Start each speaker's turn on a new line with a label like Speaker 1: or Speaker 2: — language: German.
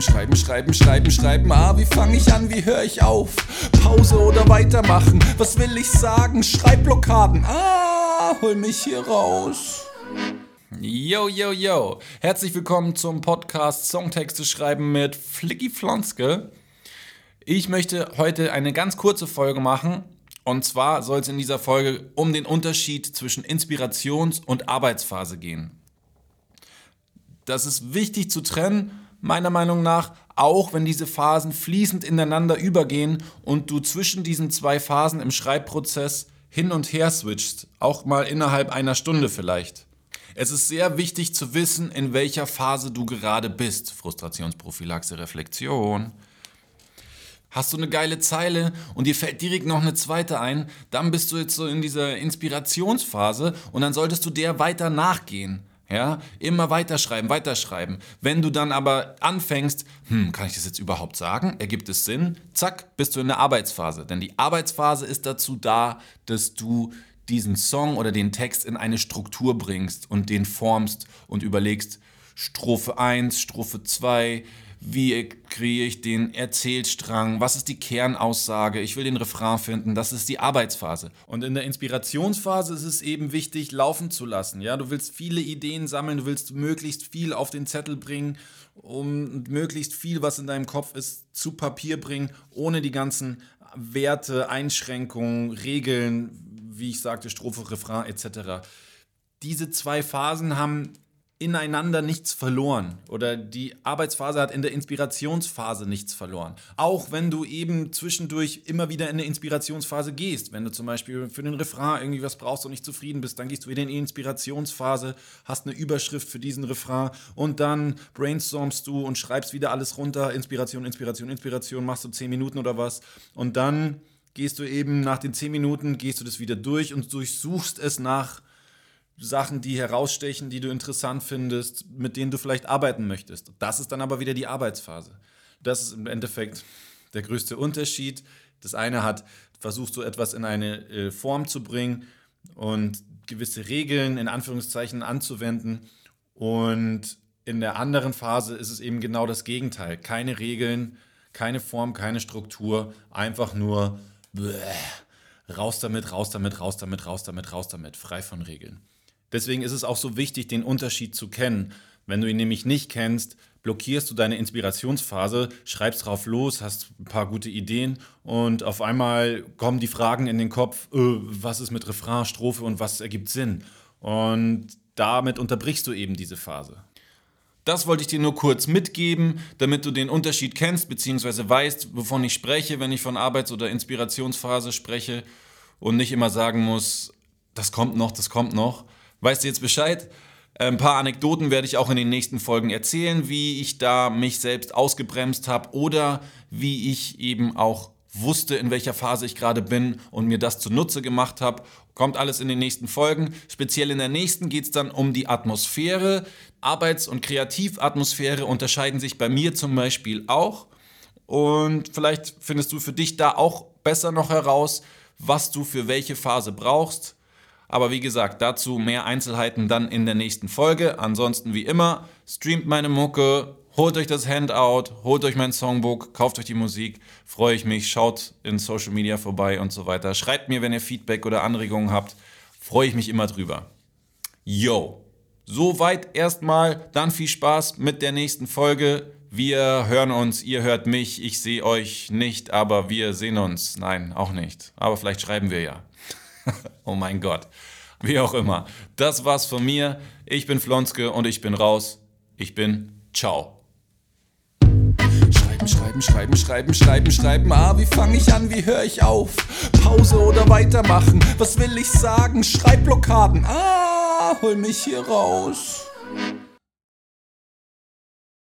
Speaker 1: Schreiben, schreiben, schreiben, schreiben, schreiben. Ah, wie fange ich an, wie höre ich auf? Pause oder weitermachen? Was will ich sagen? Schreibblockaden. Ah, hol mich hier raus. Yo, yo, yo. Herzlich willkommen zum Podcast Songtexte schreiben mit Flicky Flonske. Ich möchte heute eine ganz kurze Folge machen. Und zwar soll es in dieser Folge um den Unterschied zwischen Inspirations- und Arbeitsphase gehen. Das ist wichtig zu trennen, meiner Meinung nach, auch wenn diese Phasen fließend ineinander übergehen und du zwischen diesen zwei Phasen im Schreibprozess hin und her switchst, auch mal innerhalb einer Stunde vielleicht. Es ist sehr wichtig zu wissen, in welcher Phase du gerade bist. Frustrationsprophylaxe, Reflexion. Hast du eine geile Zeile und dir fällt direkt noch eine zweite ein, dann bist du jetzt so in dieser Inspirationsphase und dann solltest du der weiter nachgehen. Ja, immer weiterschreiben, weiterschreiben. Wenn du dann aber anfängst, hm, kann ich das jetzt überhaupt sagen? Ergibt es Sinn? Zack, bist du in der Arbeitsphase. Denn die Arbeitsphase ist dazu da, dass du diesen Song oder den Text in eine Struktur bringst und den formst und überlegst, Strophe 1, Strophe 2, wie kreiere ich den Erzählstrang, was ist die Kernaussage, ich will den Refrain finden, das ist die Arbeitsphase. Und in der Inspirationsphase ist es eben wichtig, laufen zu lassen. Ja, du willst viele Ideen sammeln, du willst möglichst viel auf den Zettel bringen, um möglichst viel, was in deinem Kopf ist, zu Papier bringen, ohne die ganzen Werte, Einschränkungen, Regeln, wie ich sagte, Strophe, Refrain etc. Diese zwei Phasen haben ineinander nichts verloren oder die Arbeitsphase hat in der Inspirationsphase nichts verloren. Auch wenn du eben zwischendurch immer wieder in eine Inspirationsphase gehst. Wenn du zum Beispiel für den Refrain irgendwie was brauchst und nicht zufrieden bist, dann gehst du wieder in die Inspirationsphase, hast eine Überschrift für diesen Refrain und dann brainstormst du und schreibst wieder alles runter. Inspiration, Inspiration, Inspiration, machst du zehn Minuten oder was und dann gehst du eben nach den zehn Minuten, gehst du das wieder durch und durchsuchst es nach Sachen, die herausstechen, die du interessant findest, mit denen du vielleicht arbeiten möchtest. Das ist dann aber wieder die Arbeitsphase. Das ist im Endeffekt der größte Unterschied. Das eine hat, versuchst du etwas in eine äh, Form zu bringen und gewisse Regeln in Anführungszeichen anzuwenden. Und in der anderen Phase ist es eben genau das Gegenteil. Keine Regeln, keine Form, keine Struktur, einfach nur bläh, raus damit, raus damit, raus damit, raus damit, raus damit, frei von Regeln. Deswegen ist es auch so wichtig, den Unterschied zu kennen. Wenn du ihn nämlich nicht kennst, blockierst du deine Inspirationsphase, schreibst drauf los, hast ein paar gute Ideen und auf einmal kommen die Fragen in den Kopf, äh, was ist mit Refrain, Strophe und was ergibt Sinn? Und damit unterbrichst du eben diese Phase. Das wollte ich dir nur kurz mitgeben, damit du den Unterschied kennst, beziehungsweise weißt, wovon ich spreche, wenn ich von Arbeits- oder Inspirationsphase spreche und nicht immer sagen muss, das kommt noch, das kommt noch. Weißt du jetzt Bescheid? Ein paar Anekdoten werde ich auch in den nächsten Folgen erzählen, wie ich da mich selbst ausgebremst habe oder wie ich eben auch wusste, in welcher Phase ich gerade bin und mir das zunutze gemacht habe. Kommt alles in den nächsten Folgen. Speziell in der nächsten geht es dann um die Atmosphäre. Arbeits- und Kreativatmosphäre unterscheiden sich bei mir zum Beispiel auch. Und vielleicht findest du für dich da auch besser noch heraus, was du für welche Phase brauchst. Aber wie gesagt, dazu mehr Einzelheiten dann in der nächsten Folge. Ansonsten wie immer, streamt meine Mucke, holt euch das Handout, holt euch mein Songbook, kauft euch die Musik, freue ich mich, schaut in Social Media vorbei und so weiter. Schreibt mir, wenn ihr Feedback oder Anregungen habt, freue ich mich immer drüber. Yo, soweit erstmal, dann viel Spaß mit der nächsten Folge. Wir hören uns, ihr hört mich, ich sehe euch nicht, aber wir sehen uns. Nein, auch nicht. Aber vielleicht schreiben wir ja. oh mein Gott. Wie auch immer. Das war's von mir. Ich bin Flonske und ich bin raus. Ich bin Ciao. Schreiben, schreiben, schreiben, schreiben, schreiben, schreiben. Ah, wie fange ich an? Wie höre ich auf? Pause oder weitermachen? Was will ich sagen? Schreibblockaden. Ah, hol mich hier raus.